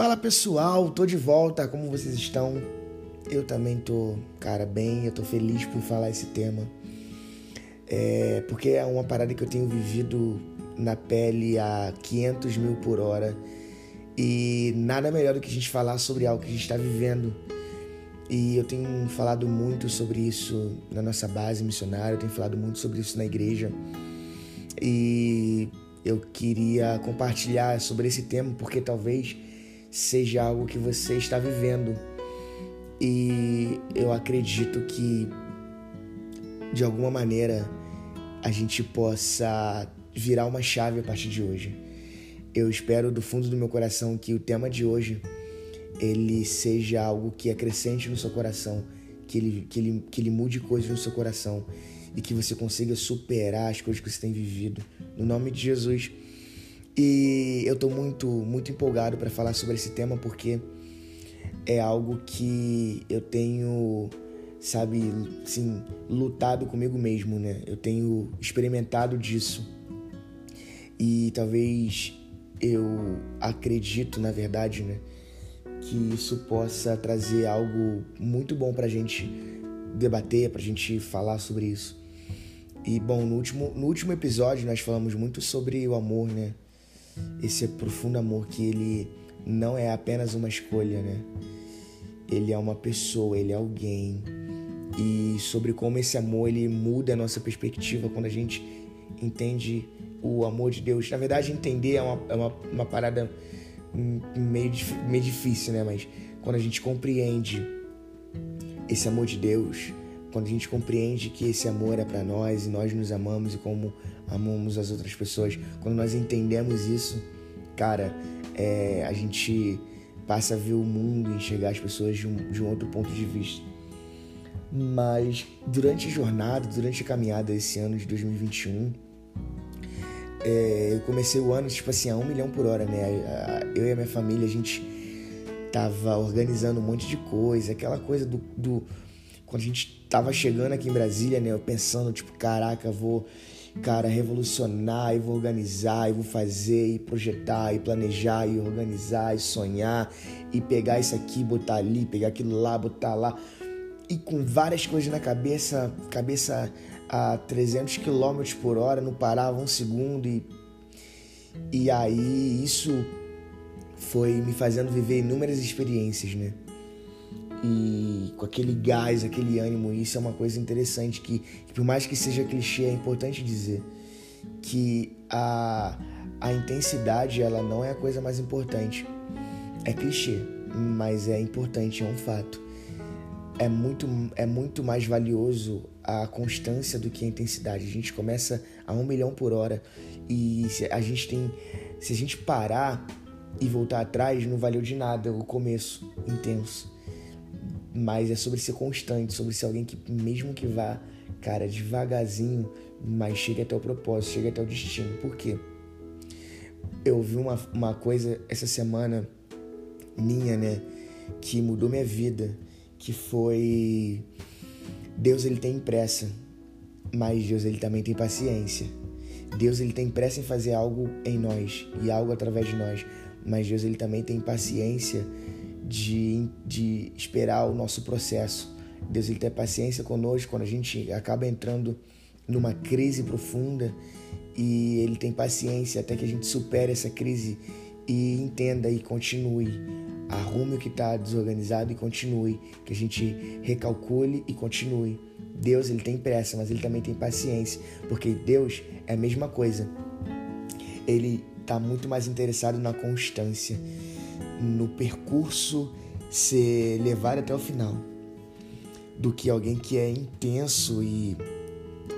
Fala pessoal, tô de volta, como vocês estão? Eu também tô, cara, bem, eu tô feliz por falar esse tema. É, porque é uma parada que eu tenho vivido na pele a 500 mil por hora e nada melhor do que a gente falar sobre algo que a gente está vivendo. E eu tenho falado muito sobre isso na nossa base missionária, eu tenho falado muito sobre isso na igreja. E eu queria compartilhar sobre esse tema porque talvez seja algo que você está vivendo. E eu acredito que de alguma maneira a gente possa virar uma chave a partir de hoje. Eu espero do fundo do meu coração que o tema de hoje ele seja algo que acrescente no seu coração, que ele, que ele, que ele mude coisas no seu coração e que você consiga superar as coisas que você tem vivido. No nome de Jesus. E eu estou muito, muito empolgado para falar sobre esse tema porque é algo que eu tenho, sabe, assim, lutado comigo mesmo, né? Eu tenho experimentado disso. E talvez eu acredito, na verdade, né, que isso possa trazer algo muito bom pra gente debater, pra gente falar sobre isso. E bom, no último, no último episódio nós falamos muito sobre o amor, né? Esse profundo amor que ele não é apenas uma escolha, né? Ele é uma pessoa, ele é alguém. E sobre como esse amor ele muda a nossa perspectiva quando a gente entende o amor de Deus. Na verdade, entender é uma, é uma, uma parada meio, meio difícil, né? Mas quando a gente compreende esse amor de Deus, quando a gente compreende que esse amor é para nós e nós nos amamos e como amamos as outras pessoas, quando nós entendemos isso, cara, é, a gente passa a ver o mundo e enxergar as pessoas de um, de um outro ponto de vista. Mas durante a jornada, durante a caminhada esse ano de 2021, é, eu comecei o ano tipo assim a um milhão por hora, né? Eu e a minha família, a gente tava organizando um monte de coisa, aquela coisa do, do quando a gente tava chegando aqui em Brasília, né? Eu pensando, tipo, caraca, vou, cara, revolucionar, e vou organizar, e vou fazer, e projetar, e planejar, e organizar, e sonhar, e pegar isso aqui, botar ali, pegar aquilo lá, botar lá. E com várias coisas na cabeça, cabeça a 300 km por hora, não parava um segundo, e, e aí isso foi me fazendo viver inúmeras experiências, né? E com aquele gás, aquele ânimo. Isso é uma coisa interessante que, que, por mais que seja clichê, é importante dizer que a, a intensidade ela não é a coisa mais importante. É clichê, mas é importante, é um fato. É muito, é muito mais valioso a constância do que a intensidade. A gente começa a um milhão por hora e a gente tem, se a gente parar e voltar atrás, não valeu de nada o começo intenso mas é sobre ser constante, sobre ser alguém que, mesmo que vá, cara, devagarzinho, mas chegue até o propósito, chegue até o destino. Por quê? Eu vi uma, uma coisa essa semana minha, né, que mudou minha vida, que foi Deus ele tem pressa, mas Deus ele também tem paciência. Deus ele tem pressa em fazer algo em nós e algo através de nós, mas Deus ele também tem paciência de, de esperar o nosso processo. Deus ele tem paciência conosco quando a gente acaba entrando numa crise profunda e ele tem paciência até que a gente supere essa crise e entenda e continue. Arrume o que está desorganizado e continue. Que a gente recalcule e continue. Deus ele tem pressa, mas ele também tem paciência, porque Deus é a mesma coisa. Ele está muito mais interessado na constância no percurso ser levado até o final do que alguém que é intenso e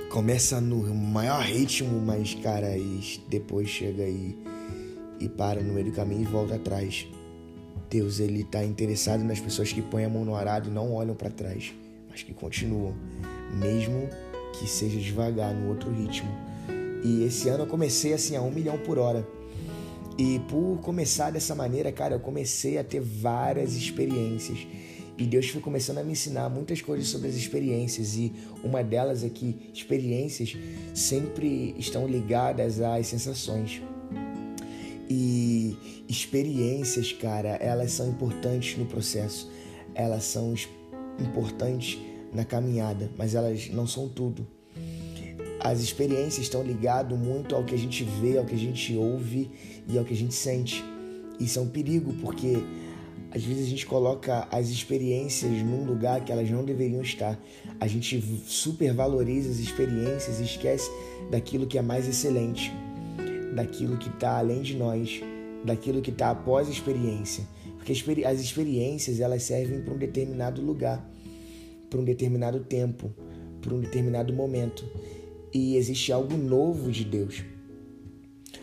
começa no maior ritmo, mas cara, e depois chega e, e para no meio do caminho e volta atrás. Deus ele está interessado nas pessoas que põem a mão no arado e não olham para trás, mas que continuam, mesmo que seja devagar no outro ritmo. E esse ano eu comecei assim a um milhão por hora. E por começar dessa maneira, cara, eu comecei a ter várias experiências. E Deus foi começando a me ensinar muitas coisas sobre as experiências. E uma delas é que experiências sempre estão ligadas às sensações. E experiências, cara, elas são importantes no processo. Elas são importantes na caminhada, mas elas não são tudo. As experiências estão ligadas muito ao que a gente vê, ao que a gente ouve e ao que a gente sente. Isso é um perigo, porque às vezes a gente coloca as experiências num lugar que elas não deveriam estar. A gente supervaloriza as experiências e esquece daquilo que é mais excelente, daquilo que está além de nós, daquilo que está após a experiência. Porque as experiências elas servem para um determinado lugar, para um determinado tempo, para um determinado momento e existe algo novo de Deus.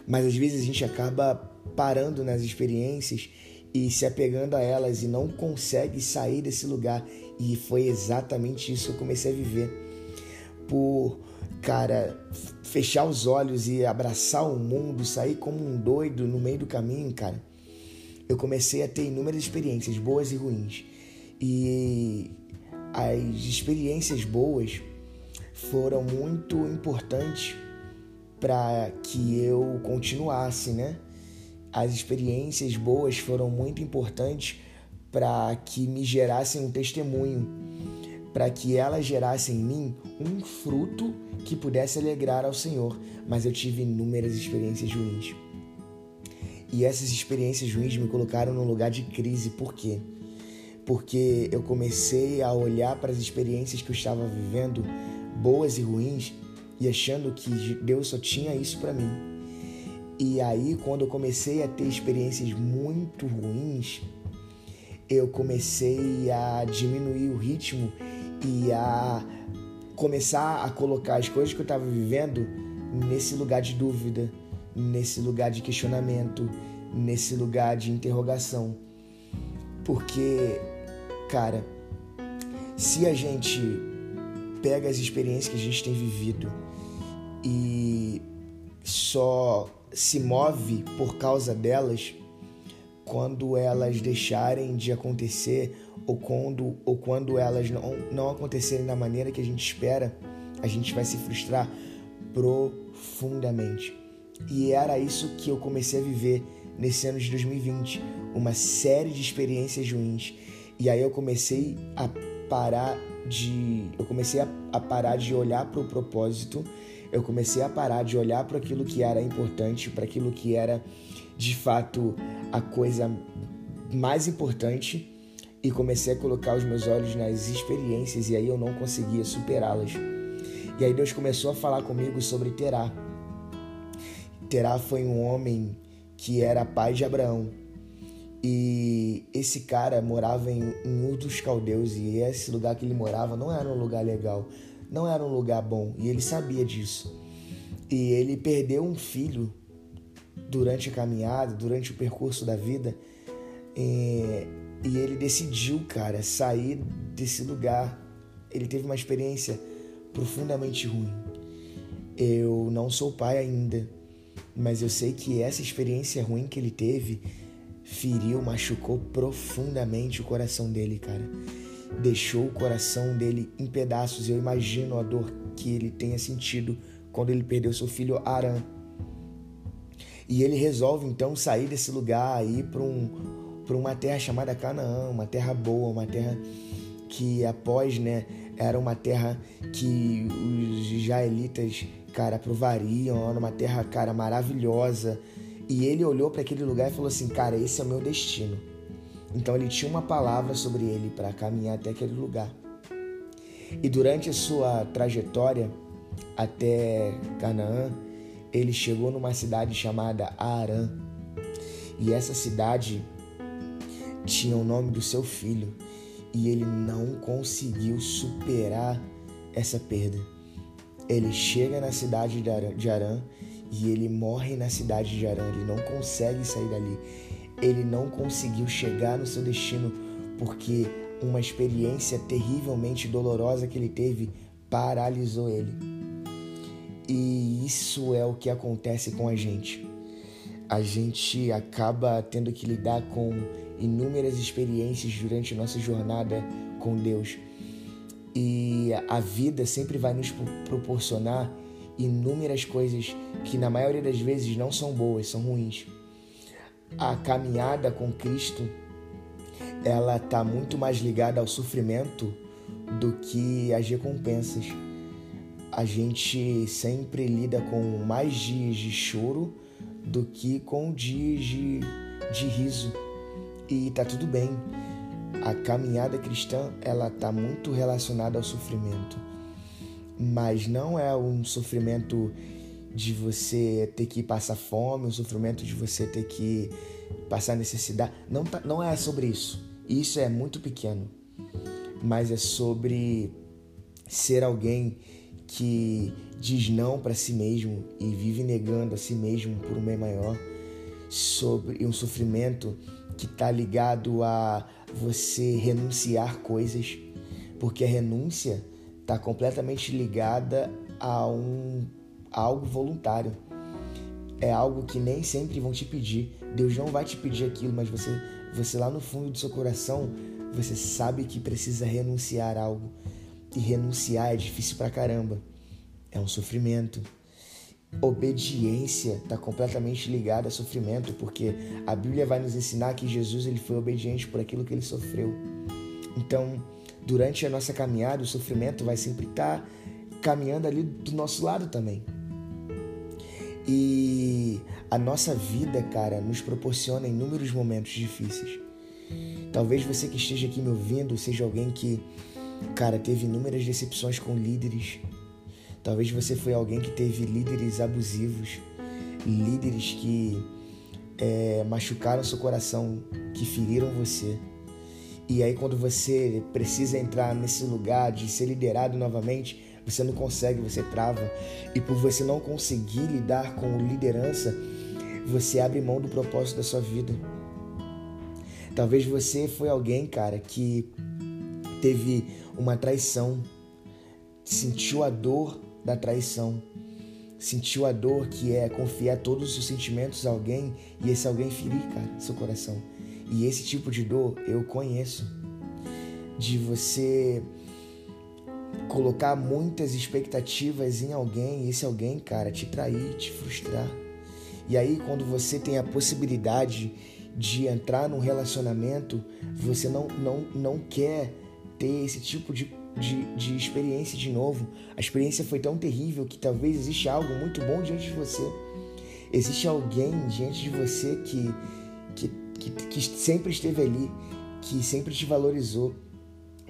Mas às vezes a gente acaba parando nas experiências e se apegando a elas e não consegue sair desse lugar. E foi exatamente isso que eu comecei a viver. Por, cara, fechar os olhos e abraçar o mundo, sair como um doido no meio do caminho, cara. Eu comecei a ter inúmeras experiências, boas e ruins. E as experiências boas foram muito importantes para que eu continuasse, né? As experiências boas foram muito importantes para que me gerassem um testemunho, para que elas gerassem em mim um fruto que pudesse alegrar ao Senhor. Mas eu tive inúmeras experiências ruins. E essas experiências ruins me colocaram num lugar de crise. Por quê? Porque eu comecei a olhar para as experiências que eu estava vivendo boas e ruins e achando que Deus só tinha isso para mim. E aí, quando eu comecei a ter experiências muito ruins, eu comecei a diminuir o ritmo e a começar a colocar as coisas que eu estava vivendo nesse lugar de dúvida, nesse lugar de questionamento, nesse lugar de interrogação. Porque, cara, se a gente pega as experiências que a gente tem vivido e só se move por causa delas quando elas deixarem de acontecer ou quando, ou quando elas não, não acontecerem da maneira que a gente espera, a gente vai se frustrar profundamente. E era isso que eu comecei a viver nesse ano de 2020, uma série de experiências ruins. E aí eu comecei a parar de. Eu comecei a, a parar de olhar para o propósito, eu comecei a parar de olhar para aquilo que era importante, para aquilo que era de fato a coisa mais importante e comecei a colocar os meus olhos nas experiências e aí eu não conseguia superá-las. E aí Deus começou a falar comigo sobre Terá. Terá foi um homem que era pai de Abraão. E esse cara morava em, Ur dos Caldeus e esse lugar que ele morava não era um lugar legal, não era um lugar bom e ele sabia disso. E ele perdeu um filho durante a caminhada, durante o percurso da vida, e, e ele decidiu, cara, sair desse lugar. Ele teve uma experiência profundamente ruim. Eu não sou pai ainda, mas eu sei que essa experiência ruim que ele teve feriu, machucou profundamente o coração dele, cara. Deixou o coração dele em pedaços. Eu imagino a dor que ele tenha sentido quando ele perdeu seu filho Aran. E ele resolve então sair desse lugar e ir para um, uma terra chamada Canaã, uma terra boa, uma terra que após, né, era uma terra que os israelitas, cara, provariam, era uma terra, cara, maravilhosa, e ele olhou para aquele lugar e falou assim: Cara, esse é o meu destino. Então ele tinha uma palavra sobre ele para caminhar até aquele lugar. E durante a sua trajetória até Canaã, ele chegou numa cidade chamada Arã. E essa cidade tinha o nome do seu filho. E ele não conseguiu superar essa perda. Ele chega na cidade de Arã e ele morre na cidade de Arã. Ele não consegue sair dali. Ele não conseguiu chegar no seu destino porque uma experiência terrivelmente dolorosa que ele teve paralisou ele. E isso é o que acontece com a gente. A gente acaba tendo que lidar com inúmeras experiências durante nossa jornada com Deus. E a vida sempre vai nos proporcionar inúmeras coisas que na maioria das vezes não são boas, são ruins. a caminhada com Cristo ela está muito mais ligada ao sofrimento do que às recompensas. A gente sempre lida com mais dias de choro do que com dias de, de riso. E tá tudo bem. A caminhada cristã ela está muito relacionada ao sofrimento, mas não é um sofrimento de você ter que passar fome, um sofrimento de você ter que passar necessidade. Não, tá, não é sobre isso. Isso é muito pequeno, mas é sobre ser alguém que diz não para si mesmo e vive negando a si mesmo por um bem maior, sobre um sofrimento que está ligado a você renunciar coisas, porque a renúncia está completamente ligada a um a algo voluntário. É algo que nem sempre vão te pedir. Deus não vai te pedir aquilo, mas você, você lá no fundo do seu coração, você sabe que precisa renunciar a algo. E renunciar é difícil pra caramba. É um sofrimento. Obediência está completamente ligada a sofrimento, porque a Bíblia vai nos ensinar que Jesus ele foi obediente por aquilo que ele sofreu. Então, durante a nossa caminhada, o sofrimento vai sempre estar tá caminhando ali do nosso lado também. E a nossa vida, cara, nos proporciona inúmeros momentos difíceis. Talvez você que esteja aqui me ouvindo seja alguém que, cara, teve inúmeras decepções com líderes. Talvez você foi alguém que teve líderes abusivos, líderes que é, machucaram seu coração, que feriram você. E aí, quando você precisa entrar nesse lugar de ser liderado novamente, você não consegue, você trava. E por você não conseguir lidar com liderança, você abre mão do propósito da sua vida. Talvez você foi alguém, cara, que teve uma traição, sentiu a dor da traição, sentiu a dor que é confiar todos os seus sentimentos a alguém e esse alguém ferir, cara, seu coração. E esse tipo de dor eu conheço. De você colocar muitas expectativas em alguém e esse alguém, cara, te trair, te frustrar. E aí, quando você tem a possibilidade de entrar num relacionamento, você não, não, não quer ter esse tipo de, de, de experiência de novo. A experiência foi tão terrível que talvez existe algo muito bom diante de você. Existe alguém diante de você que, que, que sempre esteve ali, que sempre te valorizou,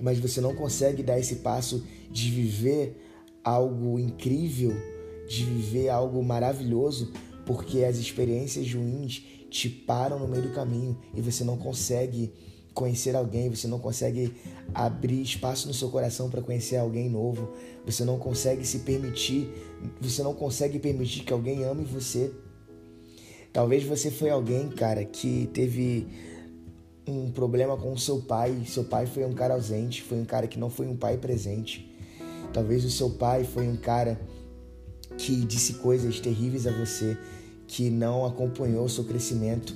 mas você não consegue dar esse passo de viver algo incrível, de viver algo maravilhoso, porque as experiências ruins te param no meio do caminho e você não consegue conhecer alguém, você não consegue abrir espaço no seu coração para conhecer alguém novo, você não consegue se permitir, você não consegue permitir que alguém ame você. Talvez você foi alguém, cara, que teve um problema com seu pai, seu pai foi um cara ausente, foi um cara que não foi um pai presente. Talvez o seu pai foi um cara que disse coisas terríveis a você, que não acompanhou o seu crescimento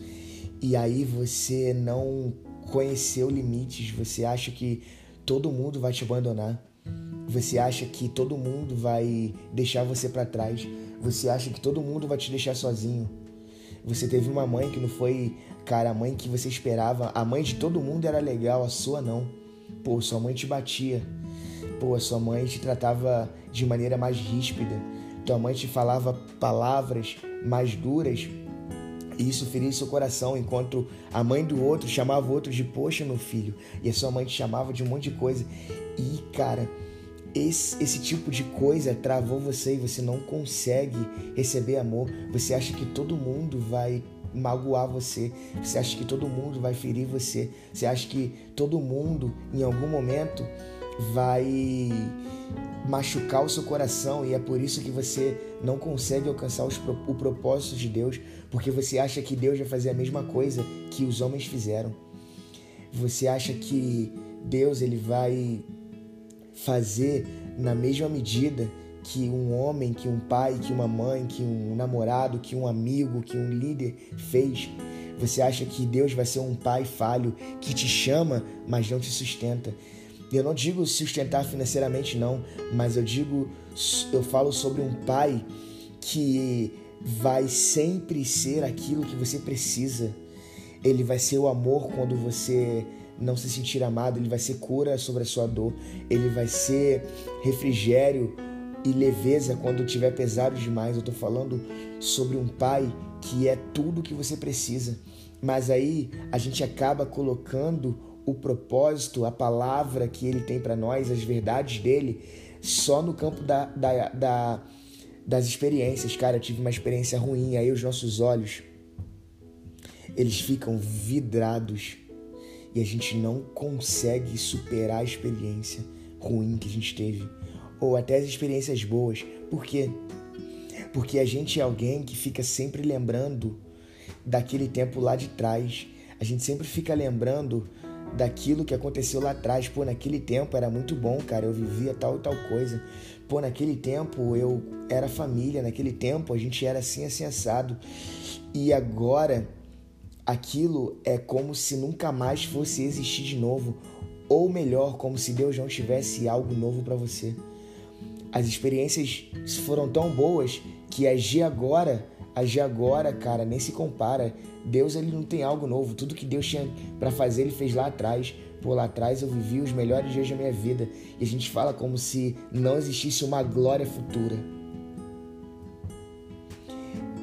e aí você não conheceu limites, você acha que todo mundo vai te abandonar. Você acha que todo mundo vai deixar você para trás. Você acha que todo mundo vai te deixar sozinho. Você teve uma mãe que não foi, cara, a mãe que você esperava. A mãe de todo mundo era legal, a sua não. Pô, sua mãe te batia. Pô, a sua mãe te tratava de maneira mais ríspida. Tua mãe te falava palavras mais duras e isso feria seu coração, enquanto a mãe do outro chamava o outro de poxa, meu filho, e a sua mãe te chamava de um monte de coisa. E, cara, esse, esse tipo de coisa travou você e você não consegue receber amor. Você acha que todo mundo vai magoar você. Você acha que todo mundo vai ferir você. Você acha que todo mundo, em algum momento, vai machucar o seu coração e é por isso que você não consegue alcançar os, o propósito de Deus, porque você acha que Deus vai fazer a mesma coisa que os homens fizeram. Você acha que Deus ele vai fazer na mesma medida que um homem, que um pai, que uma mãe, que um namorado, que um amigo, que um líder fez. Você acha que Deus vai ser um pai falho que te chama, mas não te sustenta. Eu não digo sustentar financeiramente, não, mas eu digo, eu falo sobre um pai que vai sempre ser aquilo que você precisa. Ele vai ser o amor quando você não se sentir amado, ele vai ser cura sobre a sua dor, ele vai ser refrigério e leveza quando tiver pesado demais. Eu estou falando sobre um pai que é tudo que você precisa. Mas aí a gente acaba colocando o propósito, a palavra que ele tem para nós, as verdades dele, só no campo da, da, da, das experiências. Cara, eu tive uma experiência ruim, aí os nossos olhos eles ficam vidrados e a gente não consegue superar a experiência ruim que a gente teve ou até as experiências boas. Por quê? Porque a gente é alguém que fica sempre lembrando daquele tempo lá de trás. A gente sempre fica lembrando daquilo que aconteceu lá atrás. Pô, naquele tempo era muito bom, cara. Eu vivia tal e tal coisa. Pô, naquele tempo eu era família. Naquele tempo a gente era assim, assim, assado. E agora aquilo é como se nunca mais fosse existir de novo. Ou melhor, como se Deus não tivesse algo novo para você. As experiências foram tão boas que agir agora, agir agora, cara, nem se compara. Deus ele não tem algo novo. Tudo que Deus tinha para fazer, ele fez lá atrás. Por lá atrás eu vivi os melhores dias da minha vida. E a gente fala como se não existisse uma glória futura.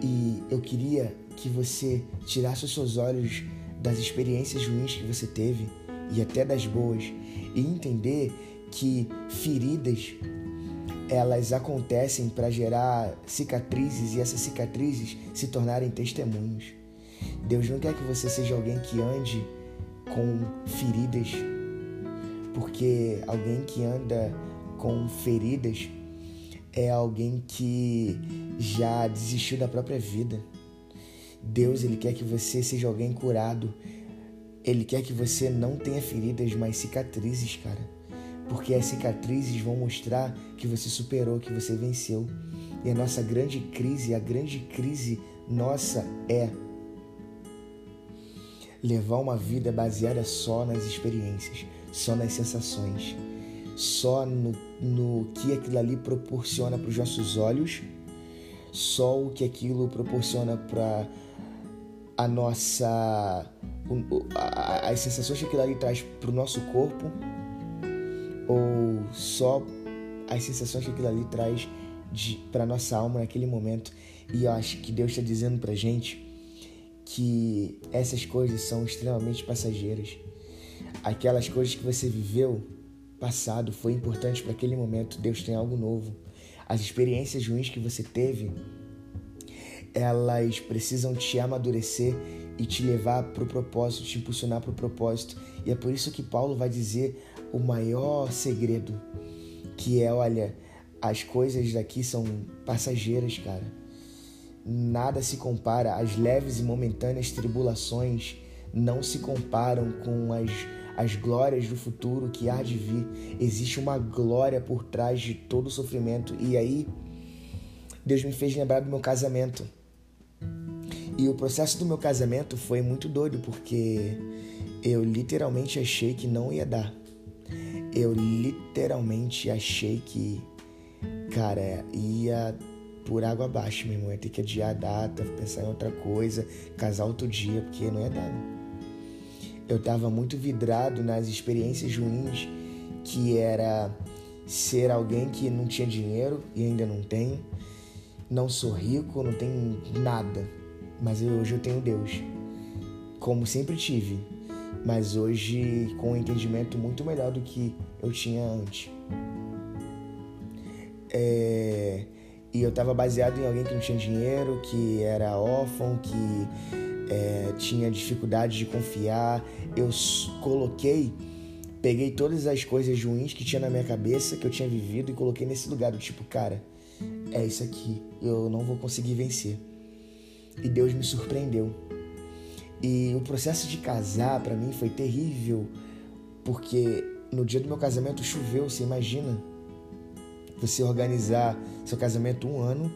E eu queria que você tirasse os seus olhos das experiências ruins que você teve e até das boas e entender que feridas elas acontecem para gerar cicatrizes e essas cicatrizes se tornarem testemunhos. Deus não quer que você seja alguém que ande com feridas, porque alguém que anda com feridas é alguém que já desistiu da própria vida. Deus ele quer que você seja alguém curado. Ele quer que você não tenha feridas, mas cicatrizes, cara. Porque as cicatrizes vão mostrar que você superou, que você venceu. E a nossa grande crise, a grande crise nossa é levar uma vida baseada só nas experiências, só nas sensações, só no, no que aquilo ali proporciona para os nossos olhos, só o que aquilo proporciona para a nossa. as sensações que aquilo ali traz para o nosso corpo, ou só as sensações que aquilo ali traz para nossa alma naquele momento. E eu acho que Deus está dizendo para gente que essas coisas são extremamente passageiras. Aquelas coisas que você viveu passado foi importante para aquele momento. Deus tem algo novo. As experiências ruins que você teve elas precisam te amadurecer e te levar para o propósito, te impulsionar para o propósito. E é por isso que Paulo vai dizer o maior segredo, que é, olha, as coisas daqui são passageiras, cara. Nada se compara, as leves e momentâneas tribulações não se comparam com as, as glórias do futuro que há de vir. Existe uma glória por trás de todo o sofrimento. E aí, Deus me fez lembrar do meu casamento. E o processo do meu casamento foi muito doido porque eu literalmente achei que não ia dar. Eu literalmente achei que, cara, ia por água abaixo, meu irmão. Ia ter que adiar a data, pensar em outra coisa, casar outro dia, porque não ia dar. Eu tava muito vidrado nas experiências ruins que era ser alguém que não tinha dinheiro e ainda não tenho. Não sou rico, não tenho nada mas hoje eu tenho Deus, como sempre tive, mas hoje com um entendimento muito melhor do que eu tinha antes. É... E eu estava baseado em alguém que não tinha dinheiro, que era órfão, que é, tinha dificuldade de confiar. Eu coloquei, peguei todas as coisas ruins que tinha na minha cabeça, que eu tinha vivido, e coloquei nesse lugar do tipo, cara, é isso aqui, eu não vou conseguir vencer e Deus me surpreendeu. E o processo de casar para mim foi terrível, porque no dia do meu casamento choveu, você imagina? Você organizar seu casamento um ano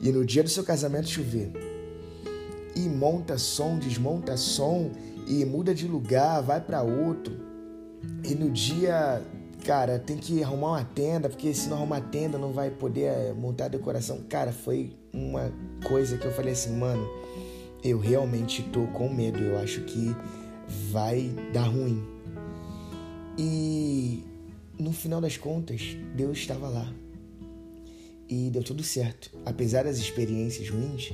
e no dia do seu casamento chover. E monta som, desmonta som e muda de lugar, vai para outro. E no dia, cara, tem que arrumar uma tenda, porque se não arrumar tenda não vai poder montar a decoração. Cara, foi uma coisa que eu falei assim, mano, eu realmente tô com medo. Eu acho que vai dar ruim. E no final das contas, Deus estava lá. E deu tudo certo. Apesar das experiências ruins,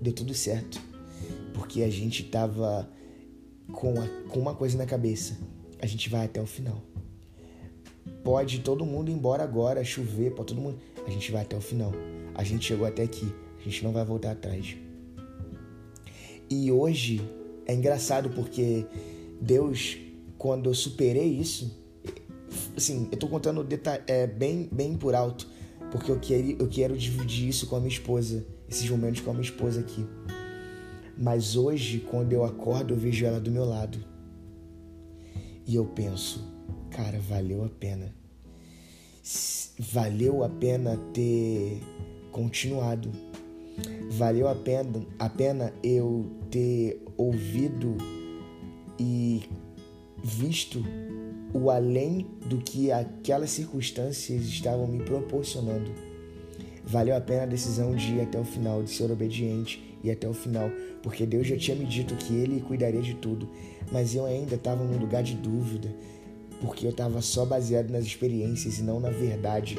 deu tudo certo. Porque a gente tava com, a, com uma coisa na cabeça. A gente vai até o final. Pode todo mundo ir embora agora, chover, pode todo mundo. A gente vai até o final. A gente chegou até aqui. A gente não vai voltar atrás. E hoje é engraçado porque Deus, quando eu superei isso, assim, eu tô contando é, bem, bem por alto, porque eu quero, eu quero dividir isso com a minha esposa, esses momentos com a minha esposa aqui. Mas hoje, quando eu acordo, eu vejo ela do meu lado. E eu penso, cara, valeu a pena. Valeu a pena ter continuado. Valeu a pena, a pena eu ter ouvido e visto o além do que aquelas circunstâncias estavam me proporcionando. Valeu a pena a decisão de ir até o final, de ser obediente e até o final, porque Deus já tinha me dito que Ele cuidaria de tudo, mas eu ainda estava num lugar de dúvida, porque eu estava só baseado nas experiências e não na verdade,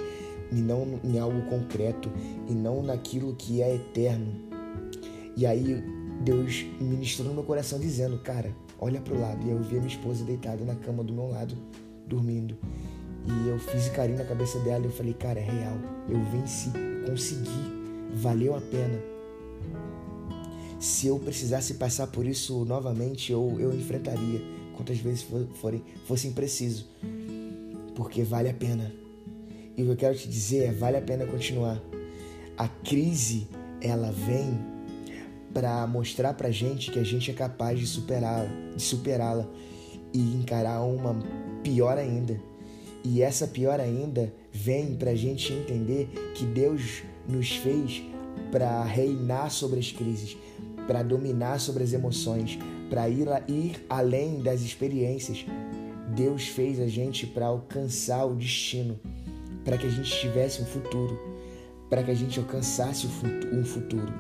e não em algo concreto, e não naquilo que é eterno. E aí Deus ministrou no meu coração dizendo, cara, olha para o lado. E eu vi a minha esposa deitada na cama do meu lado, dormindo. E eu fiz carinho na cabeça dela e eu falei, cara, é real. Eu venci, consegui, valeu a pena. Se eu precisasse passar por isso novamente, eu, eu enfrentaria quantas vezes forem, fossem preciso. Porque vale a pena. E o que eu quero te dizer é, vale a pena continuar. A crise, ela vem para mostrar pra gente que a gente é capaz de superar, de superá-la e encarar uma pior ainda. E essa pior ainda vem para a gente entender que Deus nos fez para reinar sobre as crises, para dominar sobre as emoções, para ir, ir além das experiências. Deus fez a gente para alcançar o destino, para que a gente tivesse um futuro, para que a gente alcançasse um futuro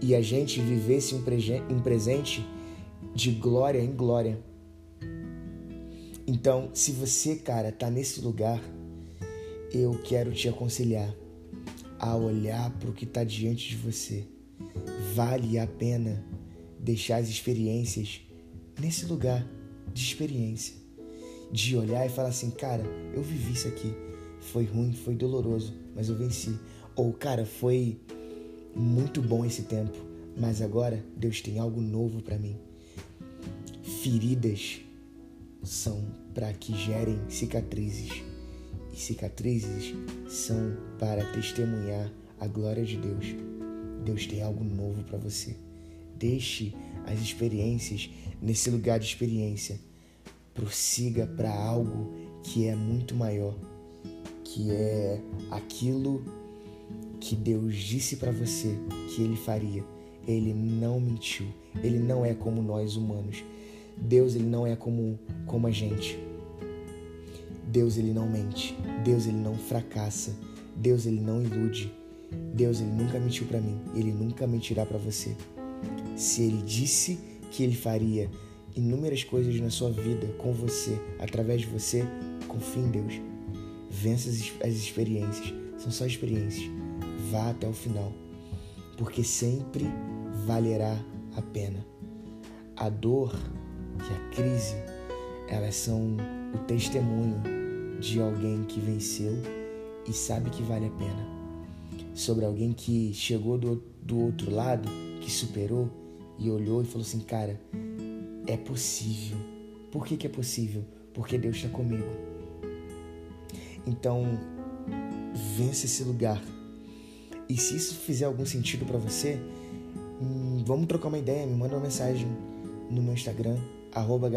e a gente vivesse um, presente de glória em glória. Então, se você, cara, tá nesse lugar, eu quero te aconselhar a olhar para o que está diante de você. Vale a pena deixar as experiências nesse lugar de experiência, de olhar e falar assim, cara, eu vivi isso aqui, foi ruim, foi doloroso, mas eu venci. Ou, cara, foi muito bom esse tempo, mas agora Deus tem algo novo para mim. Feridas são para que gerem cicatrizes, e cicatrizes são para testemunhar a glória de Deus. Deus tem algo novo para você. Deixe as experiências nesse lugar de experiência. Prossiga para algo que é muito maior, que é aquilo que Deus disse para você que ele faria. Ele não mentiu. Ele não é como nós humanos. Deus ele não é como como a gente. Deus ele não mente. Deus ele não fracassa. Deus ele não ilude. Deus ele nunca mentiu para mim. Ele nunca mentirá para você. Se ele disse que ele faria inúmeras coisas na sua vida com você, através de você, confie em Deus. Vença as experiências. São só experiências vá até o final, porque sempre valerá a pena. A dor e a crise, elas são o testemunho de alguém que venceu e sabe que vale a pena. Sobre alguém que chegou do, do outro lado, que superou e olhou e falou assim: Cara, é possível. Por que, que é possível? Porque Deus está comigo. Então, vence esse lugar e se isso fizer algum sentido para você, hum, vamos trocar uma ideia, me manda uma mensagem no meu Instagram, arroba.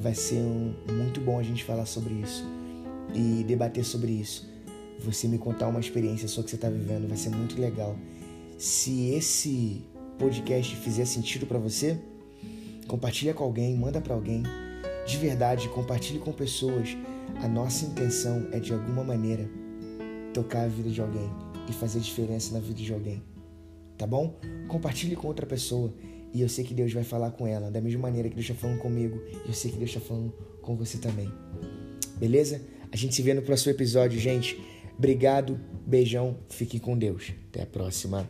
Vai ser um, muito bom a gente falar sobre isso e debater sobre isso. Você me contar uma experiência sua que você está vivendo, vai ser muito legal. Se esse podcast fizer sentido para você, compartilha com alguém, manda para alguém. De verdade, compartilhe com pessoas. A nossa intenção é de alguma maneira tocar a vida de alguém e fazer diferença na vida de alguém. Tá bom? compartilhe com outra pessoa. E eu sei que Deus vai falar com ela, da mesma maneira que Deus está falando comigo. Eu sei que Deus está falando com você também. Beleza? A gente se vê no próximo episódio, gente. Obrigado, beijão, fique com Deus. Até a próxima.